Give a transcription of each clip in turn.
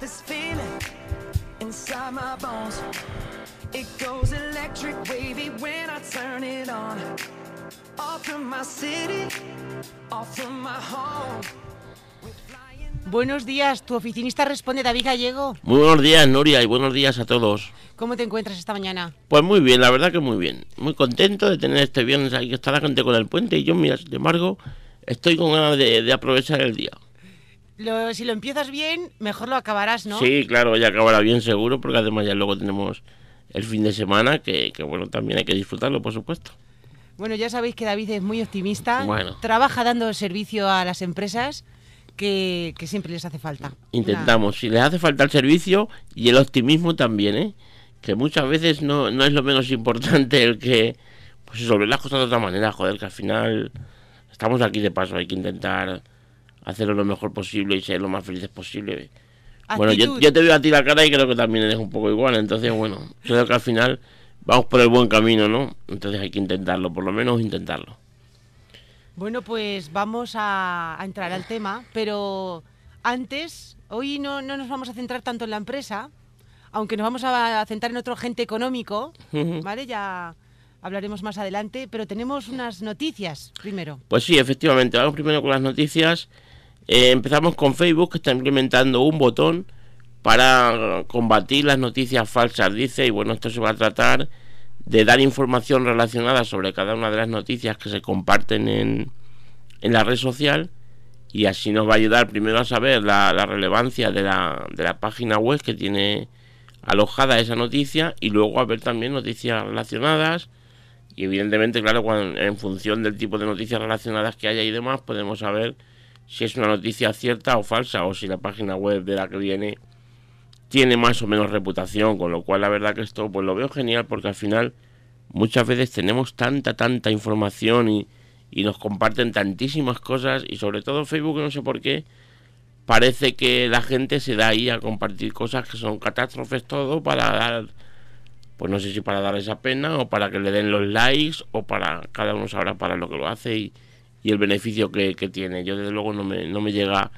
this feeling inside my bones. It goes electric wavy when I turn it on. Off from my city, off from my home. Buenos días, tu oficinista responde David Gallego. Muy buenos días, Nuria, y buenos días a todos. ¿Cómo te encuentras esta mañana? Pues muy bien, la verdad que muy bien. Muy contento de tener este viernes ahí que está la gente con el puente y yo, mira, sin embargo, estoy con ganas de, aprovechar el día. Si lo empiezas bien, mejor lo acabarás, ¿no? Sí, claro, ya acabará bien seguro, porque además ya luego tenemos el fin de semana, que, que bueno, también hay que disfrutarlo, por supuesto. Bueno, ya sabéis que David es muy optimista, trabaja dando servicio a las empresas que, siempre les hace falta. Intentamos, si les hace falta el servicio y el optimismo también, ¿eh? que muchas veces no, no es lo menos importante el que pues resolver las cosas de otra manera, joder, que al final estamos aquí de paso, hay que intentar hacerlo lo mejor posible y ser lo más felices posible. Bueno, yo, yo, te veo a ti la cara y creo que también eres un poco igual, entonces bueno, creo que al final vamos por el buen camino, ¿no? Entonces hay que intentarlo, por lo menos intentarlo. Bueno, pues vamos a, entrar al tema, pero antes, hoy no, no, nos vamos a centrar tanto en la empresa, aunque nos vamos a centrar en otro agente económico, ¿vale? Ya hablaremos más adelante, pero tenemos unas noticias primero. Pues sí, efectivamente, vamos primero con las noticias. Eh, empezamos con Facebook, que está implementando un botón para combatir las noticias falsas, dice, y bueno, esto se va a tratar de dar información relacionada sobre cada una de las noticias que se comparten en, en la red social y así nos va a ayudar primero a saber la, relevancia de la, de la página web que tiene alojada esa noticia y luego a ver también noticias relacionadas y evidentemente claro cuando, en función del tipo de noticias relacionadas que haya y demás podemos saber si es una noticia cierta o falsa o si la página web de la que viene tiene más o menos reputación, con lo cual la verdad que esto pues lo veo genial porque al final muchas veces tenemos tanta, tanta información y, y nos comparten tantísimas cosas y sobre todo Facebook, no sé por qué, parece que la gente se da ahí a compartir cosas que son catástrofes todo para dar, pues no sé si para dar esa pena o para que le den los likes o para, cada uno sabrá para lo que lo hace y, y el beneficio que, que, tiene. Yo desde luego no me, no me llega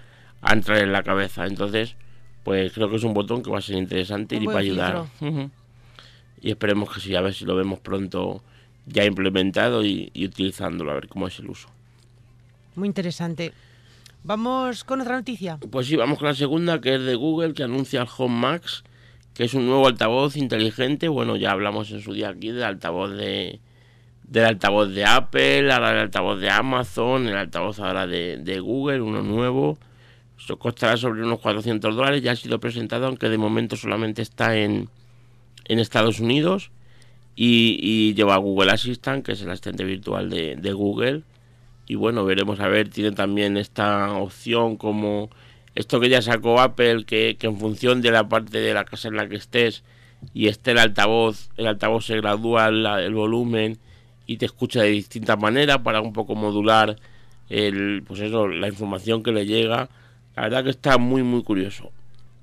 a entrar en la cabeza. Entonces, pues creo que es un botón que va a ser interesante y va a ayudar. Y esperemos que sí, a ver si lo vemos pronto ya implementado y, utilizándolo, a ver cómo es el uso. Muy interesante. Vamos con otra noticia. Pues sí, vamos con la segunda, que es de Google, que anuncia el Home Max, que es un nuevo altavoz inteligente. Bueno, ya hablamos en su día aquí del altavoz de del altavoz de Apple, ahora el altavoz de Amazon, el altavoz ahora de, de Google, uno nuevo. Esto costará sobre unos 400 dólares. Ya ha sido presentado, aunque de momento solamente está en, en Estados Unidos. Y, lleva Google Assistant, que es el asistente virtual de, Google. Y bueno, veremos a ver. Tiene también esta opción como esto que ya sacó Apple, que, que en función de la parte de la casa en la que estés y esté el altavoz, el altavoz se gradúa el volumen y te escucha de distintas maneras para un poco modular el, pues eso, la información que le llega la verdad que está muy, muy curioso.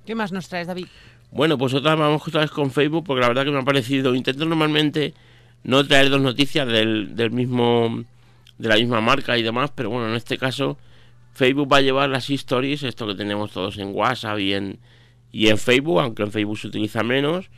¿Qué más nos traes, David? Bueno, pues otra vamos otra vez con Facebook, porque la verdad que me ha parecido. Intento normalmente no traer dos noticias del, del mismo de la misma marca y demás, pero bueno, en este caso Facebook va a llevar las stories, esto que tenemos todos en WhatsApp y en, y en Facebook, aunque en Facebook se utiliza menos,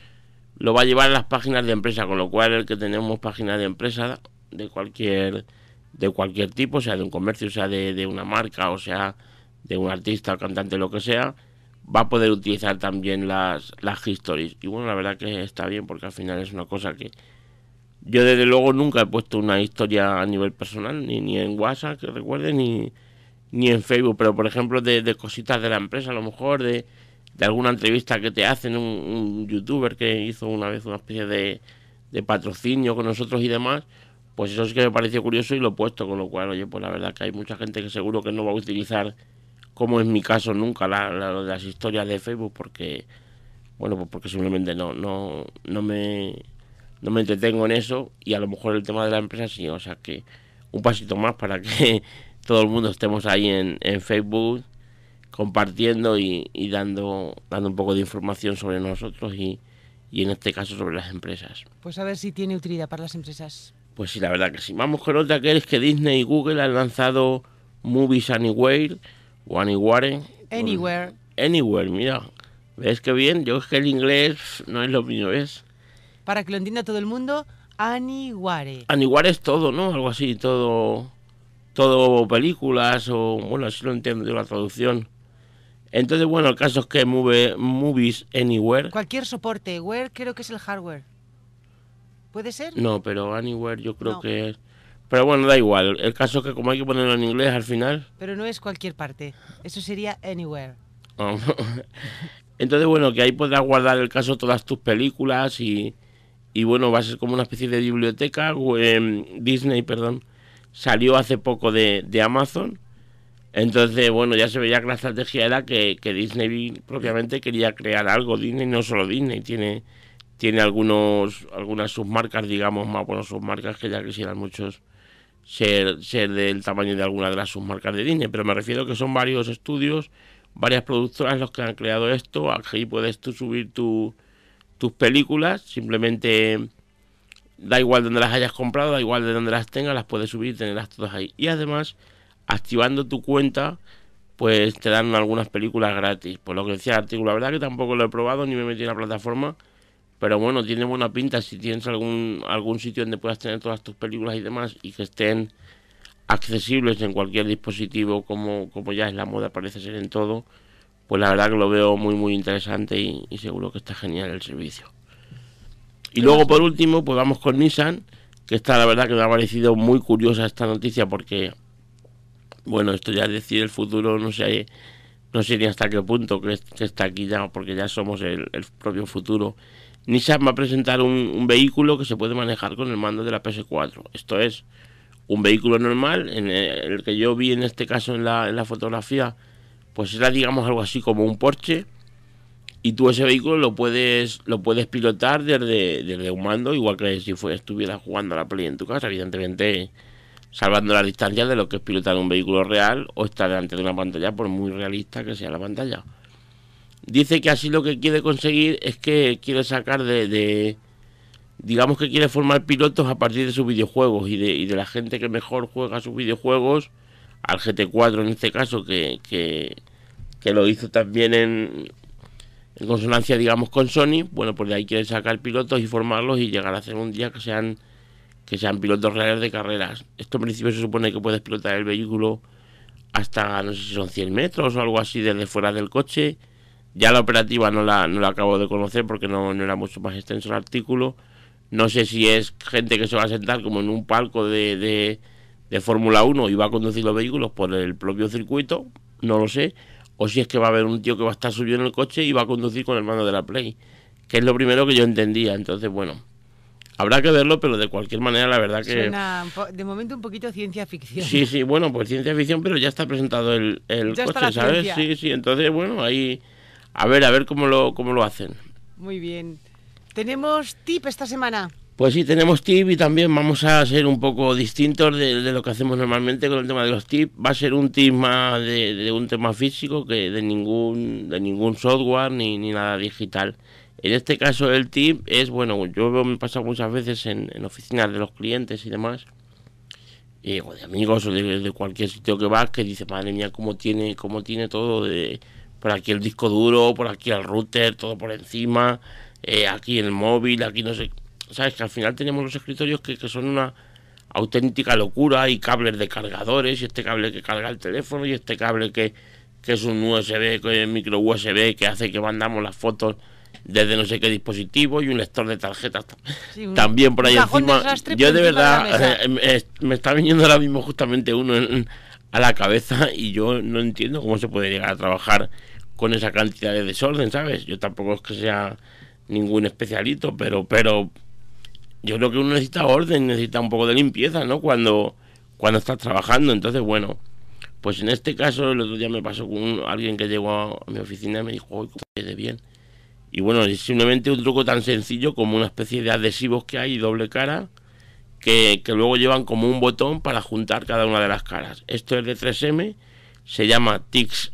lo va a llevar a las páginas de empresa, con lo cual el que tenemos páginas de empresa de cualquier de cualquier tipo, sea de un comercio, sea de, de una marca, o sea de un artista, cantante, lo que sea, va a poder utilizar también las, las histories. Y bueno, la verdad que está bien porque al final es una cosa que yo desde luego nunca he puesto una historia a nivel personal, ni, ni en WhatsApp, que recuerde, ni, ni en Facebook, pero por ejemplo de, de cositas de la empresa, a lo mejor de, de alguna entrevista que te hacen un, youtuber que hizo una vez una especie de, de patrocinio con nosotros y demás, pues eso sí que me pareció curioso y lo he puesto, con lo cual, oye, pues la verdad que hay mucha gente que seguro que no va a utilizar como en mi caso nunca la, la, las historias de Facebook porque bueno pues porque simplemente no no no me no me entretengo en eso y a lo mejor el tema de la empresa sí o sea que un pasito más para que todo el mundo estemos ahí en, en Facebook compartiendo y, y, dando dando un poco de información sobre nosotros y, y en este caso sobre las empresas pues a ver si tiene utilidad para las empresas pues sí la verdad que sí vamos con otra que es que Disney y Google han lanzado Movies Anywhere o Anywhere. Anywhere. Anywhere, mira. ¿Ves qué bien? Yo es que el inglés no es lo mío, ¿ves? Para que lo entienda todo el mundo, Aniware. Aniware es todo, ¿no? Algo así, todo. Todo películas o. Bueno, así lo entiendo yo la traducción. Entonces, bueno, el caso es que move, Movies Anywhere. Cualquier soporte. Where creo que es el hardware. ¿Puede ser? No, pero Anywhere yo creo que es. Pero bueno, da igual. El caso es que como hay que ponerlo en inglés al final. Pero no es cualquier parte. Eso sería Anywhere. Oh. Entonces, bueno, que ahí podrás guardar el caso todas tus películas y, y bueno, va a ser como una especie de biblioteca. Disney, perdón, salió hace poco de, de, Amazon. Entonces, bueno, ya se veía que la estrategia era que, que, Disney propiamente quería crear algo. Disney no solo Disney, tiene, tiene algunos, algunas submarcas, digamos, más bueno, submarcas que ya quisieran muchos ser, ser del tamaño de alguna de las submarcas de Disney. Pero me refiero que son varios estudios varias productoras los que han creado esto. Aquí puedes tú subir tu, tus películas, simplemente da igual donde las hayas comprado, da igual de donde las tengas, las puedes subir y tenerlas todas ahí. Y además, activando tu cuenta, pues te dan algunas películas gratis. Por lo que decía el artículo, la verdad que tampoco lo he probado ni me metido en la plataforma. Pero bueno, tiene buena pinta si tienes algún, algún sitio donde puedas tener todas tus películas y demás y que estén accesibles en cualquier dispositivo como, como ya es la moda parece ser en todo, pues la verdad que lo veo muy muy interesante y, seguro que está genial el servicio. Y luego por último, pues vamos con Nissan, que está la verdad que me ha parecido muy curiosa esta noticia porque, bueno, esto ya decir el futuro, no sé, no sé ni hasta qué punto que, está aquí ya, porque ya somos el, propio futuro. Nissan va a presentar un, vehículo que se puede manejar con el mando de la PS4. Esto es un vehículo normal, en el, que yo vi en este caso en la, fotografía, pues era digamos algo así como un Porsche y tú ese vehículo lo puedes lo puedes pilotar desde, desde un mando igual que si estuvieras jugando a la Play en tu casa evidentemente salvando la distancia de lo que es pilotar un vehículo real o estar delante de una pantalla por muy realista que sea la pantalla. Dice que así lo que quiere conseguir es que quiere sacar de digamos que quiere formar pilotos a partir de sus videojuegos y de, y de la gente que mejor juega sus videojuegos, al GT4 en este caso, que, que, lo hizo también en, en, consonancia, digamos, con Sony, bueno, pues de ahí quiere sacar pilotos y formarlos y llegar a hacer un día que sean que sean pilotos reales de carreras. Esto en principio se supone que puedes pilotar el vehículo hasta, no sé si son 100 metros o algo así desde fuera del coche. Ya la operativa no la, no la acabo de conocer porque no, era mucho más extenso el artículo no sé si es gente que se va a sentar como en un palco de, de, Fórmula 1 y va a conducir los vehículos por el propio circuito, no lo sé. O si es que va a haber un tío que va a estar subido en el coche y va a conducir con el mando de la Play. Que es lo primero que yo entendía. Entonces, bueno, habrá que verlo, pero de cualquier manera, la verdad que. Suena de momento un poquito ciencia ficción. Sí, sí, bueno, pues ciencia ficción, pero ya está presentado el, el coche, ¿sabes? Sí, sí, entonces, bueno, ahí. A ver, a ver cómo lo, cómo lo hacen. Muy bien. ¿Tenemos tip esta semana? Pues sí, tenemos tip y también vamos a ser un poco distintos de, lo que hacemos normalmente con el tema de los tips. Va a ser un tip más de, un tema físico que de ningún, de ningún software ni, ni, nada digital. En este caso el tip es, bueno, yo me pasa muchas veces en, oficinas de los clientes y demás, y, o de amigos o de, cualquier sitio que vas, que dice, madre mía, cómo tiene, cómo tiene todo de por aquí el disco duro, por aquí el router, todo por encima eh, aquí el móvil, aquí no sé. Sabes que al final tenemos los escritorios que, son una auténtica locura y cables de cargadores y este cable que carga el teléfono y este cable que, que es un USB, que es micro USB que hace que mandamos las fotos desde no sé qué dispositivo y un lector de tarjetas también por ahí encima. Yo de verdad eh, me, está viniendo ahora mismo justamente uno a la cabeza y yo no entiendo cómo se puede llegar a trabajar con esa cantidad de desorden, ¿sabes? Yo tampoco es que sea ningún especialito, pero, pero yo creo que uno necesita orden, necesita un poco de limpieza, ¿no? Cuando, cuando estás trabajando. Entonces, bueno, pues en este caso, el otro día me pasó con alguien que llegó a, mi oficina y me dijo, uy, cómo de bien. Y bueno, es simplemente un truco tan sencillo como una especie de adhesivos que hay doble cara, que, que luego llevan como un botón para juntar cada una de las caras. Esto es de 3M, se llama Tix,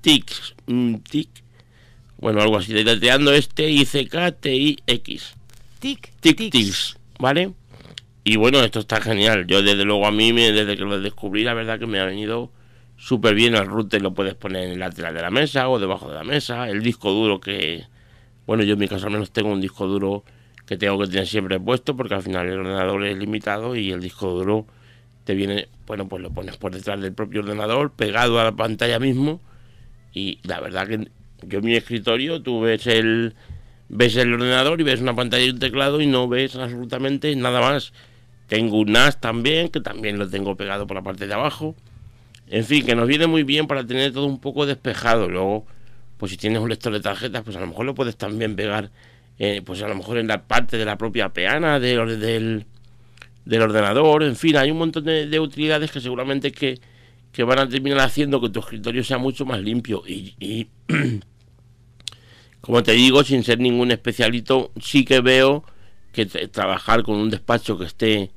Tix, mm, Tic, bueno, algo así, deletreando este I-C-K-T-I-X. Tic, tic, tics, ¿vale? Y bueno, esto está genial. Yo desde luego a mí, desde que lo descubrí, la verdad que me ha venido súper bien el router, lo puedes poner en el lateral de la mesa o debajo de la mesa. El disco duro que, bueno, yo en mi caso al menos tengo un disco duro que tengo que tener siempre puesto porque al final el ordenador es limitado y el disco duro te viene, bueno, pues lo pones por detrás del propio ordenador, pegado a la pantalla mismo y la verdad que yo en mi escritorio tú ves el ves el ordenador y ves una pantalla y un teclado y no ves absolutamente nada más. Tengo un NAS también, que también lo tengo pegado por la parte de abajo. En fin, que nos viene muy bien para tener todo un poco despejado. Luego, pues si tienes un lector de tarjetas, pues a lo mejor lo puedes también pegar, eh, pues a lo mejor en la parte de la propia peana del, del, ordenador. En fin, hay un montón de, utilidades que seguramente que, que, van a terminar haciendo que tu escritorio sea mucho más limpio. Y, y como te digo, sin ser ningún especialito, sí que veo que trabajar con un despacho que esté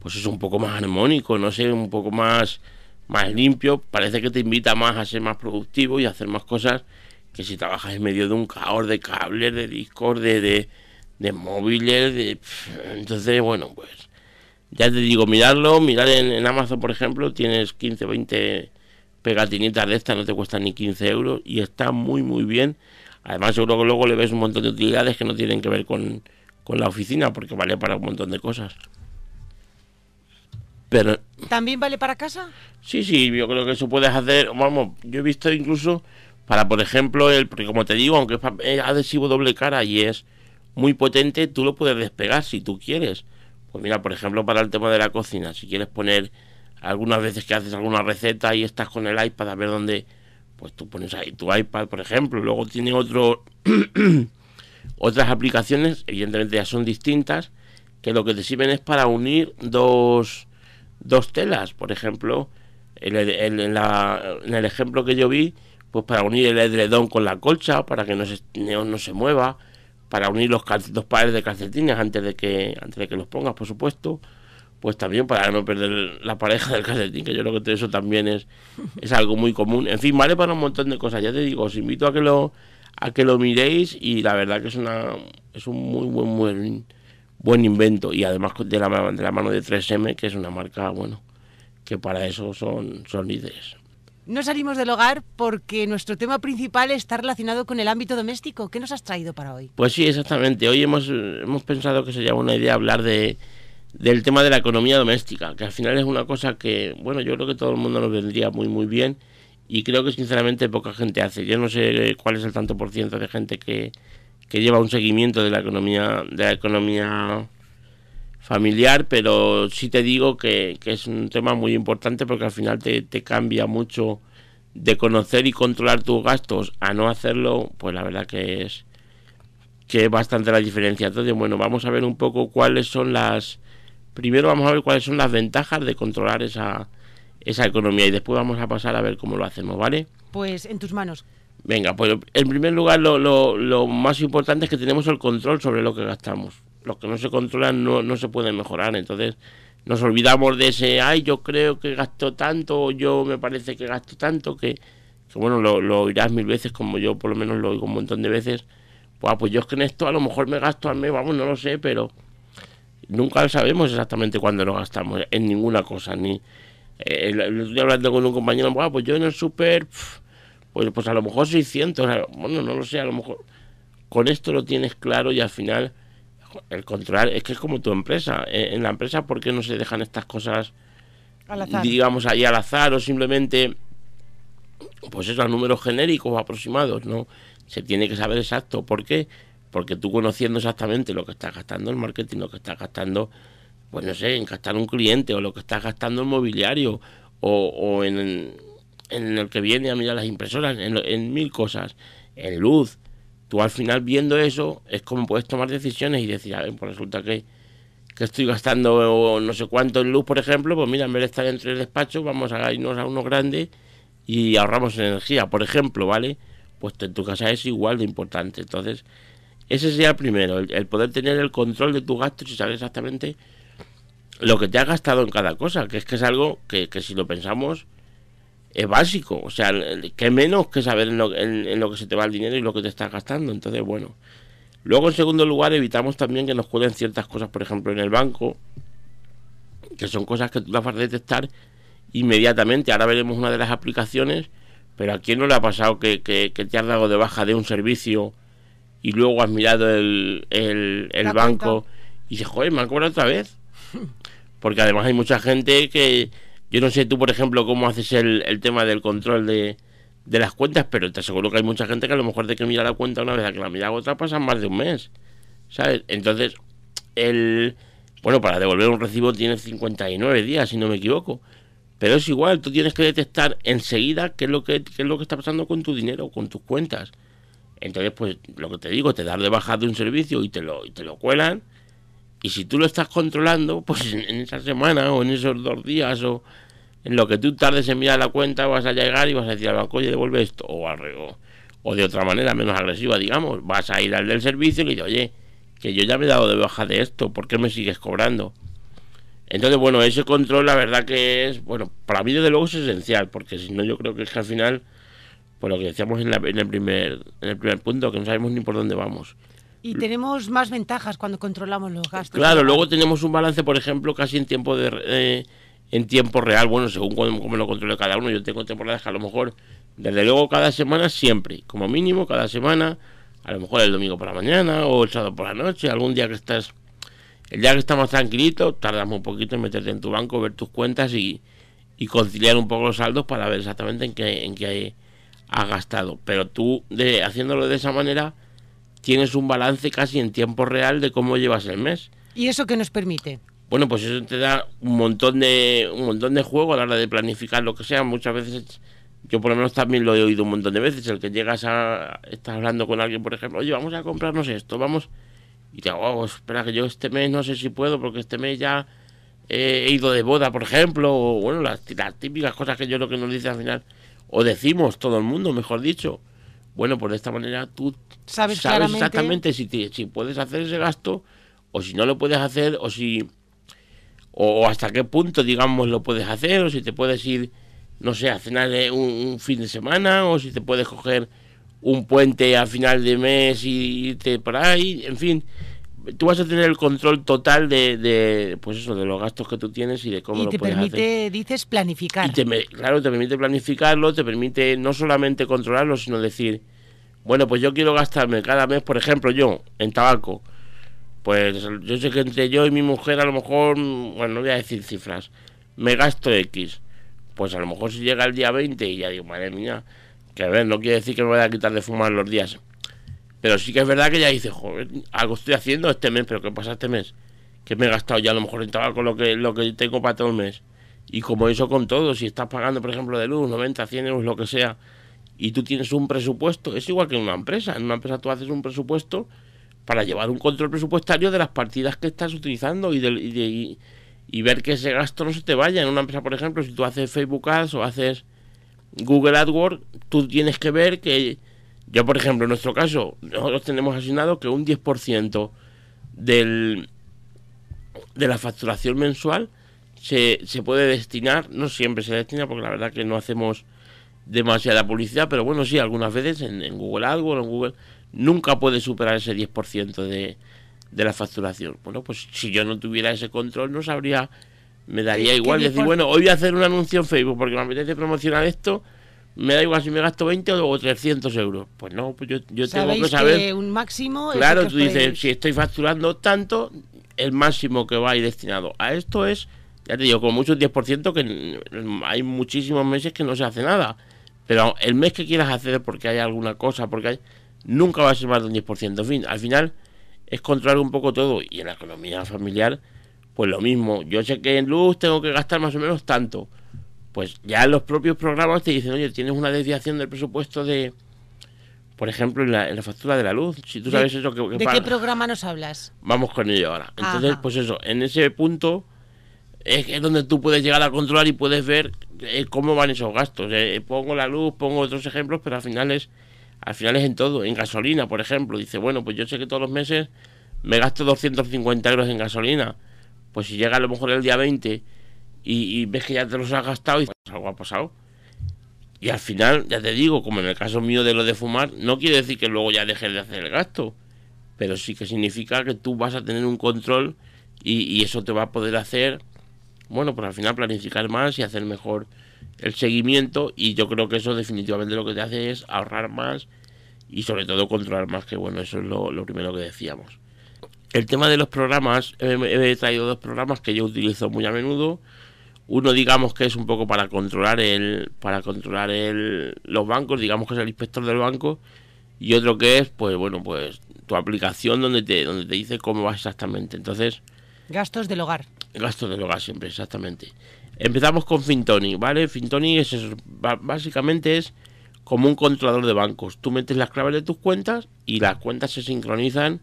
pues es un poco más armónico, no sé, un poco más, más limpio, parece que te invita más a ser más productivo y a hacer más cosas que si trabajas en medio de un caos de cables, de discos, de, de, móviles, de... entonces, bueno, pues ya te digo, mirarlo, mirar en, Amazon, por ejemplo, tienes 15, 20 pegatinitas de estas, no te cuestan ni 15 euros y está muy, muy bien. Además, seguro que luego le ves un montón de utilidades que no tienen que ver con, con la oficina, porque vale para un montón de cosas. Pero, ¿También vale para casa? Sí, sí, yo creo que eso puedes hacer. Vamos, yo he visto incluso para, por ejemplo, el. Porque como te digo, aunque es adhesivo doble cara y es muy potente, tú lo puedes despegar si tú quieres. Pues mira, por ejemplo, para el tema de la cocina, si quieres poner algunas veces que haces alguna receta y estás con el iPad a ver dónde. Pues tú pones ahí tu iPad, por ejemplo. Luego tiene otro. otras aplicaciones, evidentemente ya son distintas, que lo que te sirven es para unir dos dos telas, por ejemplo, en el, en, el ejemplo que yo vi, pues para unir el edredón con la colcha, para que no se, no, se mueva, para unir los dos pares de calcetines antes de que antes de que los pongas, por supuesto, pues también para no perder la pareja del calcetín, que yo creo que eso también es, es algo muy común. En fin, vale para un montón de cosas. Ya te digo, os invito a que lo a que lo miréis y la verdad que es una es un muy buen buen buen invento y además de la, de la mano de 3M, que es una marca, bueno, que para eso son, son líderes. No salimos del hogar porque nuestro tema principal está relacionado con el ámbito doméstico. ¿Qué nos has traído para hoy? Pues sí, exactamente. Hoy hemos, hemos pensado que sería una idea hablar de, del tema de la economía doméstica, que al final es una cosa que, bueno, yo creo que todo el mundo nos vendría muy, muy bien y creo que sinceramente poca gente hace. Yo no sé cuál es el tanto por ciento de gente que, que lleva un seguimiento de la economía, de la economía familiar, pero sí te digo que, es un tema muy importante porque al final te, cambia mucho de conocer y controlar tus gastos a no hacerlo, pues la verdad que es que es bastante la diferencia. Entonces, bueno, vamos a ver un poco cuáles son las primero vamos a ver cuáles son las ventajas de controlar esa esa economía y después vamos a pasar a ver cómo lo hacemos, ¿vale? Pues en tus manos. Venga, pues en primer lugar lo, lo, lo, más importante es que tenemos el control sobre lo que gastamos. Los que no se controlan no, no se pueden mejorar. Entonces nos olvidamos de ese, ay, yo creo que gasto tanto, yo me parece que gasto tanto, que, bueno, lo, lo, oirás mil veces, como yo por lo menos lo oigo un montón de veces. Pues, pues yo es que en esto a lo mejor me gasto al mes, vamos, no lo sé, pero nunca sabemos exactamente cuándo lo gastamos, en ninguna cosa. ni eh, Estoy hablando con un compañero, pues yo en el súper pues, pues a lo mejor 600, bueno, no lo sé, a lo mejor con esto lo tienes claro y al final el controlar es que es como tu empresa. Eh, en la empresa, ¿por qué no se dejan estas cosas, digamos, ahí al azar o simplemente, pues esos números genéricos aproximados? No, se tiene que saber exacto. ¿Por qué? Porque tú conociendo exactamente lo que estás gastando en marketing, lo que estás gastando, pues no sé, en gastar un cliente o lo que estás gastando en mobiliario o, o en en el que viene a mirar las impresoras, en, mil cosas, en luz. Tú al final viendo eso es como puedes tomar decisiones y decir, a ver, pues resulta que, que estoy gastando no sé cuánto en luz, por ejemplo, pues mira, en vez de estar entre el despacho, vamos a irnos a uno grande y ahorramos energía, por ejemplo, ¿vale? Pues en tu casa es igual de importante. Entonces, ese sería el primero, el, poder tener el control de tu gasto y saber exactamente lo que te has gastado en cada cosa, que es que es algo que, que si lo pensamos es básico. O sea, que menos que saber en lo, en, lo, que se te va el dinero y lo que te estás gastando. Entonces, bueno. Luego, en segundo lugar, evitamos también que nos cuelen ciertas cosas, por ejemplo, en el banco, que son cosas que tú las vas a detectar inmediatamente. Ahora veremos una de las aplicaciones, pero ¿a quién no le ha pasado que, te has dado de baja de un servicio y luego has mirado el, el, banco y dices, joder, me han cobrado otra vez? Porque además hay mucha gente que, yo no sé tú, por ejemplo, cómo haces el, el tema del control de, de las cuentas, pero te aseguro que hay mucha gente que a lo mejor de que mira la cuenta una vez a que la mira otra pasan más de un mes, ¿sabes? Entonces, el... Bueno, para devolver un recibo tienes 59 días, si no me equivoco. Pero es igual, tú tienes que detectar enseguida qué es lo que, qué es lo que está pasando con tu dinero, con tus cuentas. Entonces, pues lo que te digo, te das de baja de un servicio y te lo, y te lo cuelan. Y si tú lo estás controlando, pues en, esa semana o en esos dos días o en lo que tú tardes en mirar la cuenta, vas a llegar y vas a decir al banco, oye, devuelve esto. O, o, o de otra manera, menos agresiva, digamos, vas a ir al del servicio y le dices, oye, que yo ya me he dado de baja de esto, ¿por qué me sigues cobrando? Entonces, bueno, ese control la verdad que es, bueno, para mí desde luego es esencial, porque si no yo creo que es que al final, pues lo que decíamos en, el, primer, en el primer punto, que no sabemos ni por dónde vamos. Y tenemos más ventajas cuando controlamos los gastos. Claro, luego tenemos un balance, por ejemplo, casi en tiempo eh, en tiempo real, bueno, según cómo, lo controle cada uno, yo tengo temporadas que a lo mejor, desde luego cada semana siempre, como mínimo cada semana, a lo mejor el domingo por la mañana o el sábado por la noche, algún día que estás el día que estamos tranquilitos, tardamos un poquito en meterte en tu banco, ver tus cuentas y, conciliar un poco los saldos para ver exactamente en qué, en qué has gastado. Pero tú, haciéndolo de esa manera, tienes un balance casi en tiempo real de cómo llevas el mes. ¿Y eso qué nos permite? Bueno, pues eso te da un montón de un montón de juego a la hora de planificar lo que sea. Muchas veces, yo por lo menos también lo he oído un montón de veces, el que llegas a, estás hablando con alguien, por ejemplo, oye, vamos a comprarnos esto, vamos y te hago, oh, espera que yo este mes no sé si puedo porque este mes ya he ido de boda, por ejemplo, o bueno, las, típicas cosas que yo lo que nos dice al final, o decimos todo el mundo, mejor dicho. Bueno, pues de esta manera tú sabes, exactamente si, si puedes hacer ese gasto o si no lo puedes hacer o si o, hasta qué punto digamos lo puedes hacer o si te puedes ir no sé a cenar un, un fin de semana o si te puedes coger un puente a final de mes y irte por ahí, en fin, tú vas a tener el control total de, de pues eso, de los gastos que tú tienes y de cómo lo puedes hacer. Y te permite, dices, planificar. claro, te permite planificarlo, te permite no solamente controlarlo, sino decir, bueno, pues yo quiero gastarme cada mes, por ejemplo, yo, en tabaco, pues yo sé que entre yo y mi mujer a lo mejor, bueno, no voy a decir cifras, me gasto X. Pues a lo mejor si llega el día 20 y ya digo, madre mía, que a ver, no quiere decir que me vaya a quitar de fumar los días. Pero sí que es verdad que ya dice, joder, algo estoy haciendo este mes, pero ¿qué pasa este mes? Que me he gastado ya a lo mejor en tabaco lo que, lo que tengo para todo el mes. Y como eso con todo, si estás pagando, por ejemplo, de luz, 90, 100 euros, lo que sea, y tú tienes un presupuesto, es igual que en una empresa. En una empresa tú haces un presupuesto para llevar un control presupuestario de las partidas que estás utilizando y, de, y ver que ese gasto no se te vaya. En una empresa, por ejemplo, si tú haces Facebook Ads o haces Google AdWords, tú tienes que ver que, yo por ejemplo, en nuestro caso, nosotros tenemos asignado que un 10% del, de la facturación mensual se, se puede destinar, no siempre se destina, porque la verdad que no hacemos demasiada publicidad, pero bueno, sí, algunas veces en, Google AdWords, en Google, nunca puede superar ese 10% de, de la facturación. Bueno, pues si yo no tuviera ese control, no sabría me daría igual decir, bueno, hoy voy a hacer un anuncio en Facebook porque me apetece promocionar esto, me da igual si me gasto 20 o 300 euros. Pues no, pues yo, yo tengo que saber... un máximo... Claro, tú dices, si estoy facturando tanto, el máximo que va a ir destinado a esto es, ya te digo, con mucho 10% que hay muchísimos meses que no se hace nada. Pero el mes que quieras hacer porque hay alguna cosa, porque hay... Nunca va a ser más de un 10%. En fin, al final es controlar un poco todo. Y en la economía familiar pues lo mismo, yo sé que en luz tengo que gastar más o menos tanto. Pues ya los propios programas te dicen, oye, tienes una desviación del presupuesto de, por ejemplo, en la, factura de la luz. Si tú sabes eso que, ¿De qué programa nos hablas? Vamos con ello ahora. Entonces, pues eso, en ese punto es, donde tú puedes llegar a controlar y puedes ver eh, cómo van esos gastos. Eh, pongo la luz, pongo otros ejemplos, pero al final es al final es en todo. En gasolina, por ejemplo, dice, bueno, pues yo sé que todos los meses me gasto 250 euros en gasolina pues si llega a lo mejor el día 20 y, ves que ya te los has gastado y algo ha pasado. Y al final, ya te digo, como en el caso mío de lo de fumar, no quiere decir que luego ya dejes de hacer el gasto, pero sí que significa que tú vas a tener un control y, eso te va a poder hacer bueno, pues al final planificar más y hacer mejor el seguimiento y yo creo que eso definitivamente lo que te hace es ahorrar más y sobre todo controlar más, que bueno, eso es lo, primero que decíamos. El tema de los programas, he, traído dos programas que yo utilizo muy a menudo. Uno digamos que es un poco para controlar el para controlar el, los bancos, digamos que es el inspector del banco y otro que es pues bueno, pues tu aplicación donde te donde te dice cómo vas exactamente. Entonces, gastos del hogar. Gastos del hogar siempre, exactamente. Empezamos con Fintoni, ¿vale? Fintoni es básicamente es como un controlador de bancos. Tú metes las claves de tus cuentas y las cuentas se sincronizan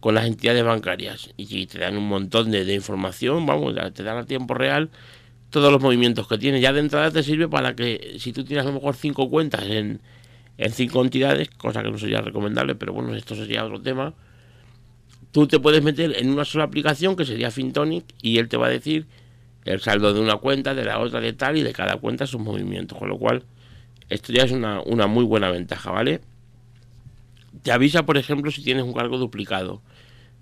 con las entidades bancarias y te dan un montón de, información, vamos, te dan a tiempo real todos los movimientos que tienes. Ya de entrada te sirve para que si tú tienes a lo mejor cinco cuentas en, en cinco entidades, cosa que no sería recomendable, pero bueno, esto sería otro tema, tú te puedes meter en una sola aplicación que sería Fintonic y él te va a decir el saldo de una cuenta, de la otra, de tal y de cada cuenta sus movimientos, con lo cual esto ya es una, una muy buena ventaja, ¿vale? Te avisa, por ejemplo, si tienes un cargo duplicado.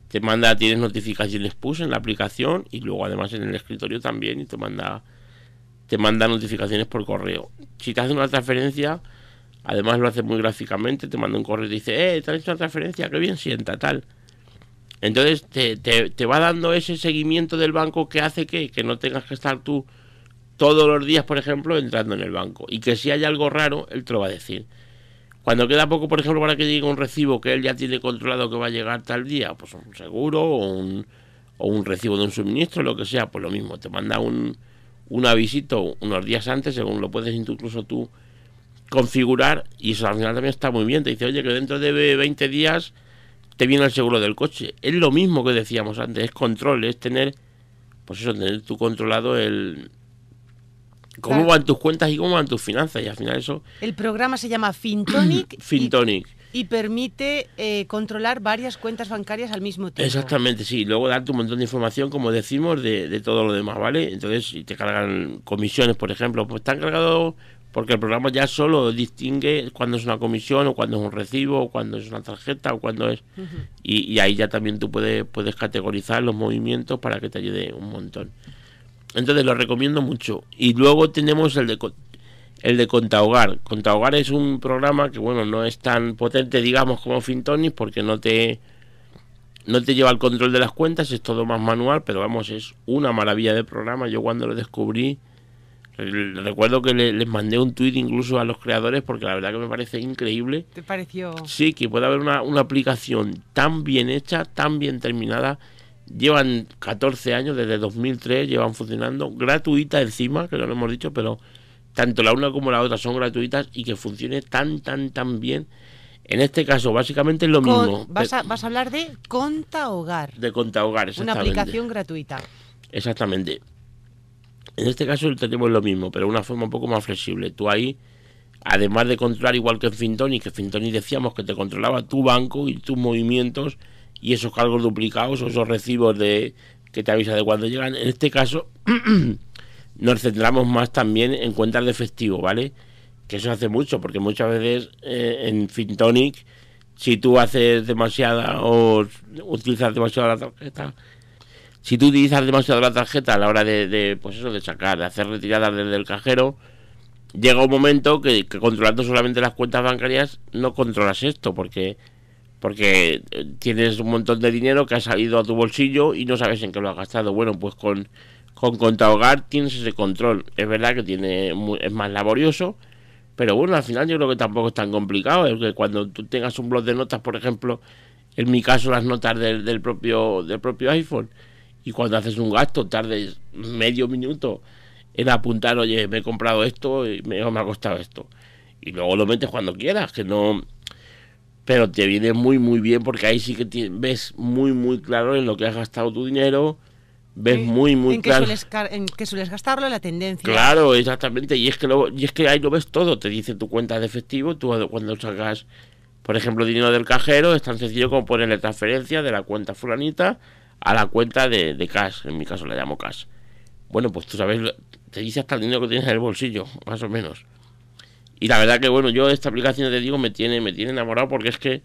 Te manda, tienes notificaciones push en la aplicación y luego además en el escritorio también y te manda te manda notificaciones por correo. Si te hace una transferencia, además lo hace muy gráficamente, te manda un correo y te dice, eh, te has hecho una transferencia, qué bien sienta, tal. Entonces te, te, va dando ese seguimiento del banco que hace que, que no tengas que estar tú todos los días, por ejemplo, entrando en el banco. Y que si hay algo raro, él te lo va a decir. Cuando queda poco, por ejemplo, para que llegue un recibo que él ya tiene controlado que va a llegar tal día, pues un seguro o un, o un recibo de un suministro, lo que sea, pues lo mismo, te manda un, un unos días antes, según lo puedes incluso tú configurar, y eso al final también está muy bien. Te dice, oye, que dentro de 20 días te viene el seguro del coche. Es lo mismo que decíamos antes, es control, es tener, pues eso, tener tú controlado el cómo van tus cuentas y cómo van tus finanzas. Y al final eso. El programa se llama Fintonic. Fintonic. Y, permite eh, controlar varias cuentas bancarias al mismo tiempo. Exactamente, sí. Luego darte un montón de información, como decimos, de, de todo lo demás, ¿vale? Entonces, si te cargan comisiones, por ejemplo, pues están cargados porque el programa ya solo distingue cuando es una comisión o cuando es un recibo o cuando es una tarjeta o cuando es y, ahí ya también tú puedes puedes categorizar los movimientos para que te ayude un montón entonces lo recomiendo mucho y luego tenemos el de el de Contahogar Contahogar es un programa que bueno no es tan potente digamos como Fintonic porque no te no te lleva el control de las cuentas es todo más manual pero vamos es una maravilla de programa yo cuando lo descubrí Recuerdo que les mandé un tweet incluso a los creadores porque la verdad que me parece increíble. ¿Te pareció? Sí, que puede haber una, una aplicación tan bien hecha, tan bien terminada. Llevan 14 años, desde 2003 llevan funcionando, gratuita encima, que no lo hemos dicho, pero tanto la una como la otra son gratuitas y que funcione tan, tan, tan bien. En este caso, básicamente es lo mismo. Vas a, vas a hablar de Conta Hogar. De Conta Hogar, exactamente. Una aplicación gratuita. Exactamente. En este caso tenemos lo mismo, pero de una forma un poco más flexible. Tú ahí, además de controlar igual que en Fintoni, que Fintoni decíamos que te controlaba tu banco y tus movimientos y esos cargos duplicados o esos recibos de que te avisa de cuando llegan. En este caso nos centramos más también en cuentas de efectivo, ¿vale? Que eso hace mucho, porque muchas veces eh, en Fintonic, si tú haces demasiada o utilizas demasiado la tarjeta, si tú utilizas demasiado la tarjeta a la hora de, pues eso, de sacar, de hacer retiradas desde el cajero, llega un momento que, controlando solamente las cuentas bancarias no controlas esto, porque porque eh, tienes un montón de dinero que ha salido a tu bolsillo y no sabes en qué lo has gastado. Bueno, pues con, con Conta Hogar tienes ese control. Es verdad que tiene es más laborioso, pero bueno, al final yo creo que tampoco es tan complicado. Es que cuando tú tengas un blog de notas, por ejemplo, en mi caso las notas del, del propio, del propio iPhone, y cuando haces un gasto tardes medio minuto en apuntar, oye, me he comprado esto y me, ha costado esto. Y luego lo metes cuando quieras, que no... Pero te viene muy, muy bien porque ahí sí que ves muy, muy claro en lo que has gastado tu dinero, ves muy, muy claro. en qué sueles gastarlo, la tendencia. Claro, exactamente. Y es, que y es que ahí lo ves todo. Te dice tu cuenta de efectivo, tú cuando sacas, por ejemplo, dinero del cajero, es tan sencillo como ponerle transferencia de la cuenta fulanita a la cuenta de, de cash, en mi caso la llamo cash. Bueno, pues tú sabes, te dice hasta el dinero que tienes en el bolsillo, más o menos. Y la verdad que bueno, yo esta aplicación te digo me tiene, me tiene enamorado porque es que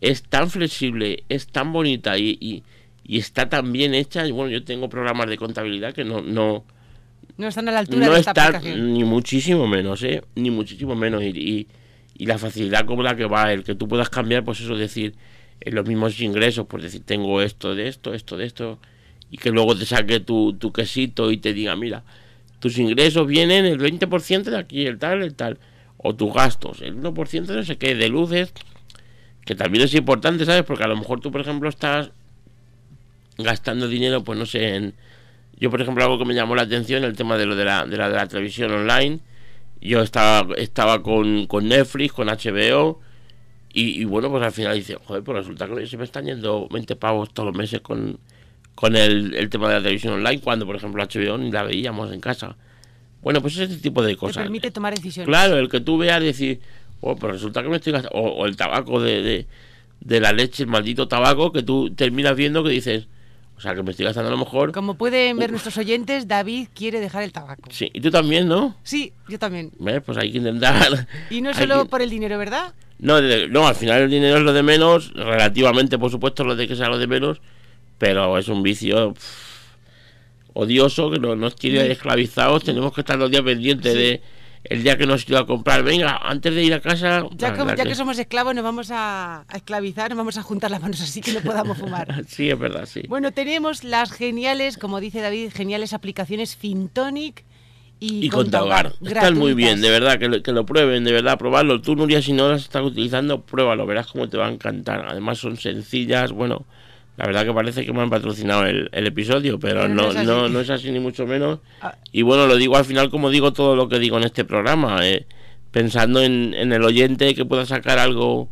es tan flexible, es tan bonita y, y está tan bien hecha. Y bueno, yo tengo programas de contabilidad que no, no, No están a la altura no de esta aplicación. ni muchísimo menos, ¿eh? Ni muchísimo menos. Y, y, y la facilidad con la que va, el que tú puedas cambiar, pues eso, decir, en los mismos ingresos, pues decir, tengo esto de esto, esto de esto, y que luego te saque tu, tu quesito y te diga, mira, tus ingresos vienen el 20% de aquí, el tal, el tal, o tus gastos, el 1% de no sé qué, de luces, que también es importante, ¿sabes? Porque a lo mejor tú, por ejemplo, estás gastando dinero, pues no sé, en... Yo, por ejemplo, algo que me llamó la atención, el tema de lo de la, de la, de la televisión online. Yo estaba, estaba con, con Netflix, con HBO, y, y bueno, pues al final dice, joder, pues resulta que se me están yendo 20 pavos todos los meses con, con el, el tema de la televisión online, cuando, por ejemplo, HBO ni la veíamos en casa. Bueno, pues ese tipo de Te cosas. permite tomar decisiones. Claro, el que tú veas decir, oh, pues resulta que me estoy gastando. O, o el tabaco de, de, de la leche, el maldito tabaco, que tú terminas viendo que dices, o sea, que me estoy gastando a lo mejor. Como pueden ver nuestros oyentes, David quiere dejar el tabaco. Sí, y tú también, ¿no? Sí, yo también. ¿Ves? Pues hay que intentar. Y no solo que- por el dinero, ¿verdad? No, de- no, al final el dinero es lo de menos, relativamente, por supuesto, lo de que sea lo de menos, pero es un vicio pff, odioso que no- nos tiene Sí. esclavizados. Tenemos que estar los días pendientes de el día que nos iba a comprar. Venga, antes de ir a casa. Ya, verdad ya que somos esclavos, nos vamos a, a esclavizar, nos vamos a juntar las manos así que no podamos fumar. Sí, es verdad, sí. Bueno, tenemos las geniales, como dice David, geniales aplicaciones Fintonic y, y Contahogar. Están muy bien, de verdad, que lo, que lo prueben, de verdad, probarlo. Tú, Nuria, si no las estás utilizando, pruébalo, verás cómo te va a encantar. Además son sencillas, bueno, la verdad que parece que me han patrocinado el, el episodio, pero Pero no no, es no es así ni mucho menos. Ah. Y bueno, lo digo al final como digo todo lo que digo en este programa, eh, pensando en, en el oyente que pueda sacar algo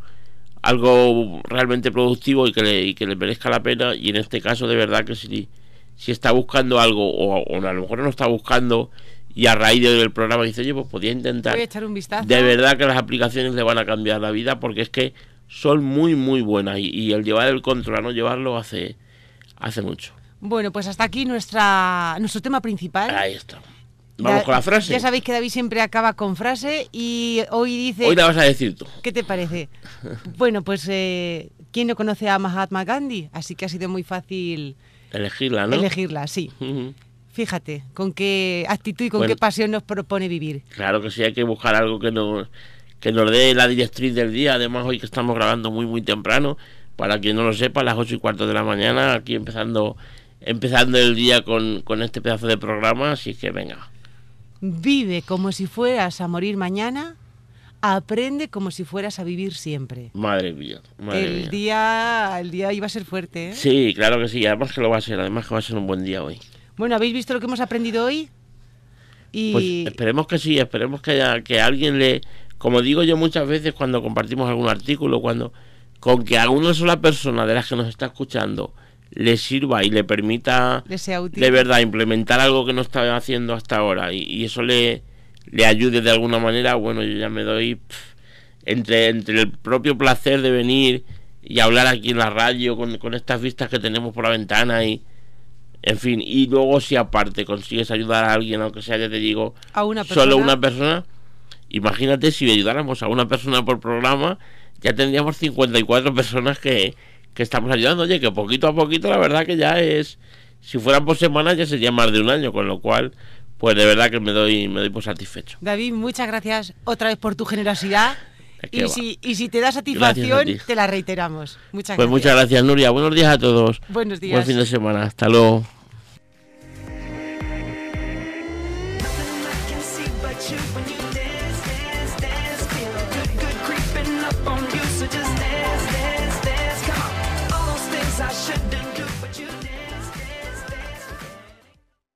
algo realmente productivo y que le, y que le merezca la pena y en este caso de verdad que si, si está buscando algo o, o a lo mejor no está buscando y a raíz del programa dice oye pues podía intentar Voy a echar un vistazo. de verdad que las aplicaciones le van a cambiar la vida porque es que son muy muy buenas y, y el llevar el control a no llevarlo hace hace mucho Bueno, pues hasta aquí nuestra, nuestro tema principal. ahí está vamos con la frase Ya sabéis que David siempre acaba con frase y hoy dice... hoy la vas a decir tú ¿Qué te parece? Bueno, pues eh, ¿quién no conoce a Mahatma Gandhi? Así que ha sido muy fácil elegirla no elegirla, sí. Fíjate, con qué actitud y con Bueno. qué pasión nos propone vivir. Claro que sí, hay que buscar algo que nos, que nos dé la directriz del día. Además, hoy que estamos grabando muy, muy temprano, para quien no lo sepa, a las ocho y cuarto de la mañana, aquí empezando empezando el día con, con este pedazo de programa. Así que venga, Vive como si fueras a morir mañana, aprende como si fueras a vivir siempre. madre mía, madre el mía. día el día iba a ser fuerte, ¿eh? Sí, claro que sí, además que lo va a ser, además que va a ser un buen día hoy. Bueno, ¿habéis visto lo que hemos aprendido hoy? Y Pues esperemos que sí, esperemos que, haya- que alguien le, como digo yo muchas veces cuando compartimos algún artículo, cuando con que a una sola persona de las que nos está escuchando le sirva y le permita de verdad implementar algo que no estaba haciendo hasta ahora y, y eso le, le ayude de alguna manera, bueno, yo ya me doy pf, entre, entre el propio placer de venir y hablar aquí en la radio con, con estas vistas que tenemos por la ventana y en fin, y luego si aparte consigues ayudar a alguien, aunque sea, ya te digo, a una persona. solo una persona, imagínate si ayudáramos a una persona por programa, ya tendríamos 54 personas que, que estamos ayudando. Oye, que poquito a poquito, la verdad que ya es, si fueran por semana, ya sería más de un año, con lo cual, pues de verdad que me doy, me doy por satisfecho. David, muchas gracias otra vez por tu generosidad. ¿Qué Y si, y si te da satisfacción, ti. te la reiteramos. Muchas Pues gracias. muchas gracias, Nuria. Buenos días a todos. Buenos días. Buen fin de semana. Hasta luego.